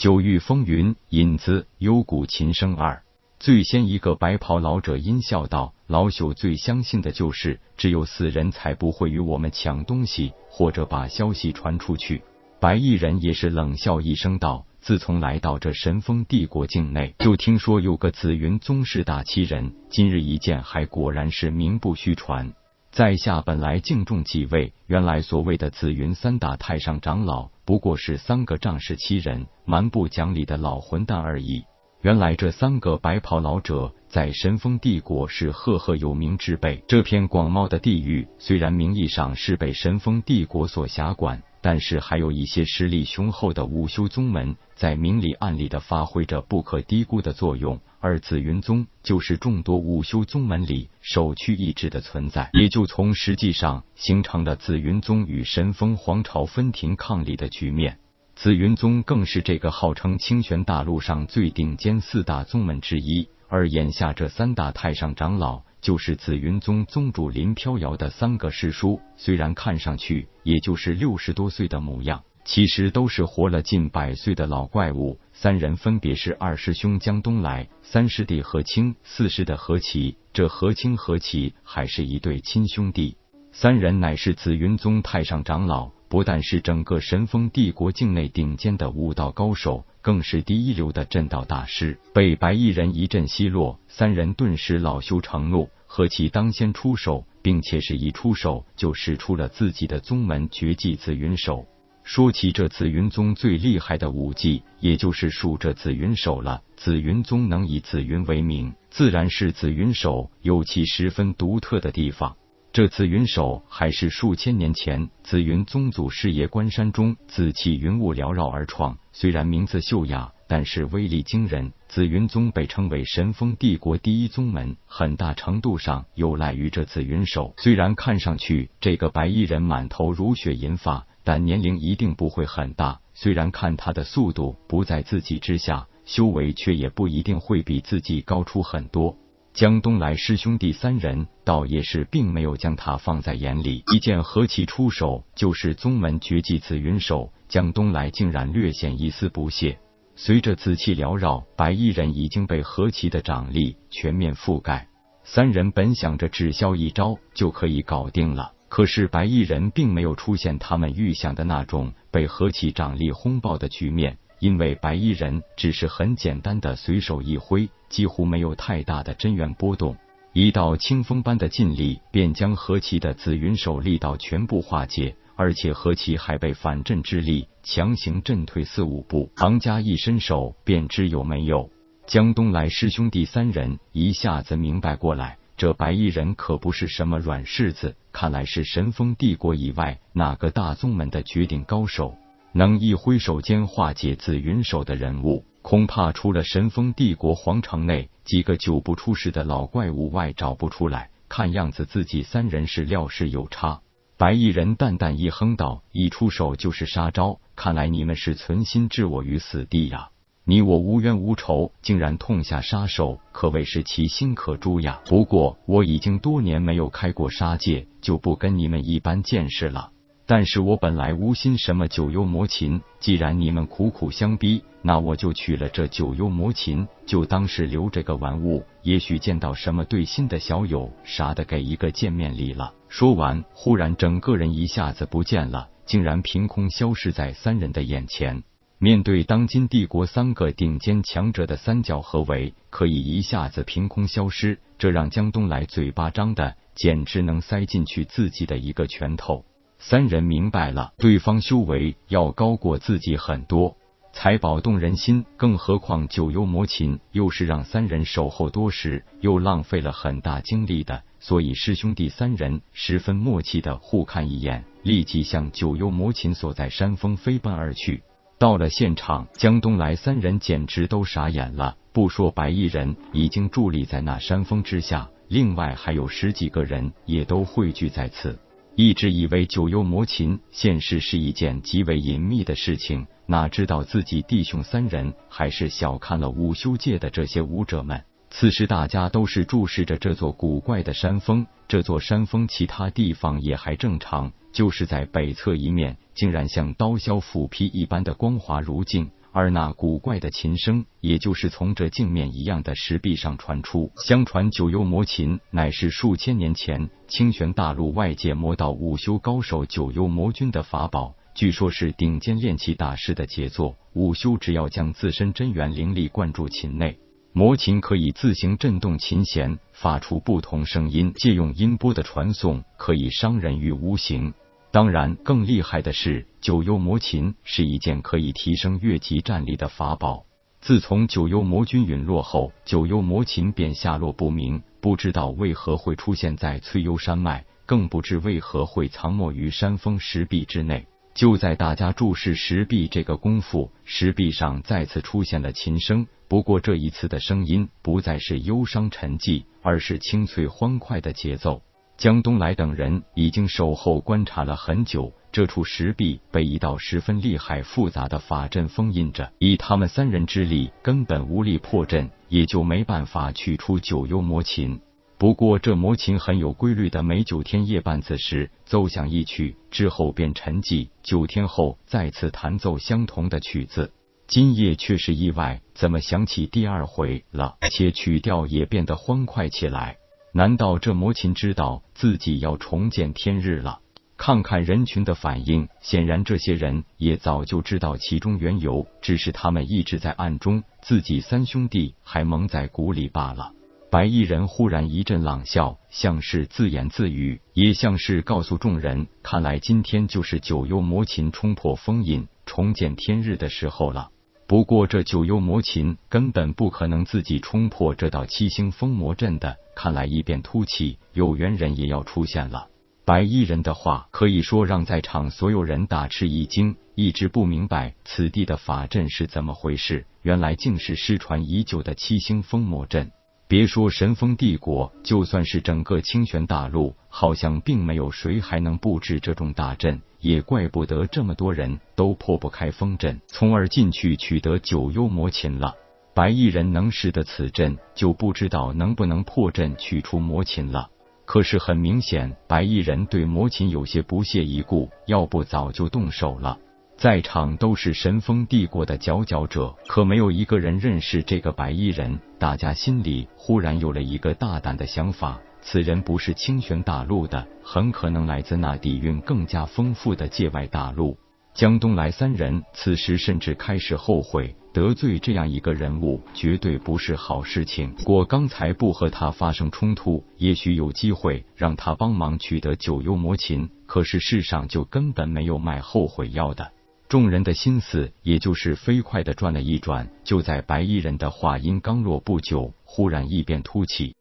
九域风云，引子，幽谷琴声二。最先一个白袍老者阴笑道：“老朽最相信的就是，只有死人才不会与我们抢东西，或者把消息传出去。”白衣人也是冷笑一声道：“自从来到这神风帝国境内，就听说有个紫云宗室大欺人，今日一见，还果然是名不虚传。”在下本来敬重几位，原来所谓的紫云三大太上长老不过是三个仗势欺人、蛮不讲理的老混蛋而已。原来这三个白袍老者在神风帝国是赫赫有名之辈。这片广袤的地域虽然名义上是被神风帝国所辖管。但是还有一些实力雄厚的武修宗门，在明里暗里的发挥着不可低估的作用，而紫云宗就是众多武修宗门里首屈一指的存在，也就从实际上形成了紫云宗与神风皇朝分庭抗礼的局面。紫云宗更是这个号称清玄大陆上最顶尖四大宗门之一，而眼下这三大太上长老。就是紫云宗宗主林飘摇的三个师叔，虽然看上去也就是六十多岁的模样，其实都是活了近百岁的老怪物。三人分别是二师兄江东来、三师弟何清、四师的何奇。这何清何奇还是一对亲兄弟。三人乃是紫云宗太上长老，不但是整个神风帝国境内顶尖的武道高手。更是第一流的阵道大师，被白衣人一阵奚落，三人顿时恼羞成怒，何其当先出手，并且是一出手就使出了自己的宗门绝技紫云手。说起这紫云宗最厉害的武技，也就是数这紫云手了。紫云宗能以紫云为名，自然是紫云手有其十分独特的地方。这紫云手还是数千年前紫云宗祖师爷关山中紫气云雾缭绕而创。虽然名字秀雅，但是威力惊人。紫云宗被称为神风帝国第一宗门，很大程度上有赖于这紫云手。虽然看上去这个白衣人满头如雪银发，但年龄一定不会很大。虽然看他的速度不在自己之下，修为却也不一定会比自己高出很多。江东来师兄弟三人倒也是并没有将他放在眼里，一见何其出手就是宗门绝技紫云手，江东来竟然略显一丝不屑。随着紫气缭绕，白衣人已经被何其的掌力全面覆盖。三人本想着只消一招就可以搞定了，可是白衣人并没有出现他们预想的那种被何其掌力轰爆的局面。因为白衣人只是很简单的随手一挥，几乎没有太大的真元波动，一道清风般的劲力便将何其的紫云手力道全部化解，而且何其还被反震之力强行震退四五步。唐家一伸手便知有没有。江东来师兄弟三人一下子明白过来，这白衣人可不是什么软柿子，看来是神风帝国以外哪个大宗门的绝顶高手。能一挥手间化解紫云手的人物，恐怕除了神风帝国皇城内几个久不出世的老怪物外，找不出来。看样子自己三人是料事有差。白衣人淡淡一哼道：“一出手就是杀招，看来你们是存心置我于死地呀！你我无冤无仇，竟然痛下杀手，可谓是其心可诛呀！不过我已经多年没有开过杀戒，就不跟你们一般见识了。”但是我本来无心什么九幽魔琴，既然你们苦苦相逼，那我就取了这九幽魔琴，就当是留这个玩物，也许见到什么对心的小友啥的，给一个见面礼了。说完，忽然整个人一下子不见了，竟然凭空消失在三人的眼前。面对当今帝国三个顶尖强者的三角合围，可以一下子凭空消失，这让江东来嘴巴张的简直能塞进去自己的一个拳头。三人明白了，对方修为要高过自己很多，财宝动人心，更何况九幽魔琴又是让三人守候多时，又浪费了很大精力的，所以师兄弟三人十分默契的互看一眼，立即向九幽魔琴所在山峰飞奔而去。到了现场，江东来三人简直都傻眼了，不说白衣人已经伫立在那山峰之下，另外还有十几个人也都汇聚在此。一直以为九幽魔琴现世是一件极为隐秘的事情，哪知道自己弟兄三人还是小看了武修界的这些武者们。此时大家都是注视着这座古怪的山峰，这座山峰其他地方也还正常，就是在北侧一面，竟然像刀削斧劈一般的光滑如镜，而那古怪的琴声，也就是从这镜面一样的石壁上传出。相传九幽魔琴乃是数千年前清玄大陆外界魔道武修高手九幽魔君的法宝，据说是顶尖炼器大师的杰作。武修只要将自身真元灵力灌注琴内。魔琴可以自行震动琴弦，发出不同声音。借用音波的传送，可以伤人于无形。当然，更厉害的是，九幽魔琴是一件可以提升越级战力的法宝。自从九幽魔君陨落后，九幽魔琴便下落不明，不知道为何会出现在翠幽山脉，更不知为何会藏没于山峰石壁之内。就在大家注视石壁这个功夫，石壁上再次出现了琴声。不过这一次的声音不再是忧伤沉寂，而是清脆欢快的节奏。江东来等人已经守候观察了很久，这处石壁被一道十分厉害复杂的法阵封印着，以他们三人之力根本无力破阵，也就没办法取出九幽魔琴。不过，这魔琴很有规律的，每九天夜半子时奏响一曲，之后便沉寂，九天后再次弹奏相同的曲子。今夜却是意外，怎么响起第二回了？且曲调也变得欢快起来。难道这魔琴知道自己要重见天日了？看看人群的反应，显然这些人也早就知道其中缘由，只是他们一直在暗中，自己三兄弟还蒙在鼓里罢了。白衣人忽然一阵朗笑，像是自言自语，也像是告诉众人：看来今天就是九幽魔琴冲破封印、重见天日的时候了。不过这九幽魔琴根本不可能自己冲破这道七星封魔阵的，看来异变突起，有缘人也要出现了。白衣人的话可以说让在场所有人大吃一惊，一直不明白此地的法阵是怎么回事，原来竟是失传已久的七星封魔阵。别说神风帝国，就算是整个清玄大陆，好像并没有谁还能布置这种大阵，也怪不得这么多人都破不开风阵，从而进去取得九幽魔琴了。白衣人能识得此阵，就不知道能不能破阵取出魔琴了。可是很明显，白衣人对魔琴有些不屑一顾，要不早就动手了。在场都是神风帝国的佼佼者，可没有一个人认识这个白衣人。大家心里忽然有了一个大胆的想法：此人不是清玄大陆的，很可能来自那底蕴更加丰富的界外大陆。江东来三人此时甚至开始后悔，得罪这样一个人物绝对不是好事情。果刚才不和他发生冲突，也许有机会让他帮忙取得九幽魔琴。可是世上就根本没有卖后悔药的。众人的心思也就是飞快的转了一转，就在白衣人的话音刚落不久，忽然异变突起，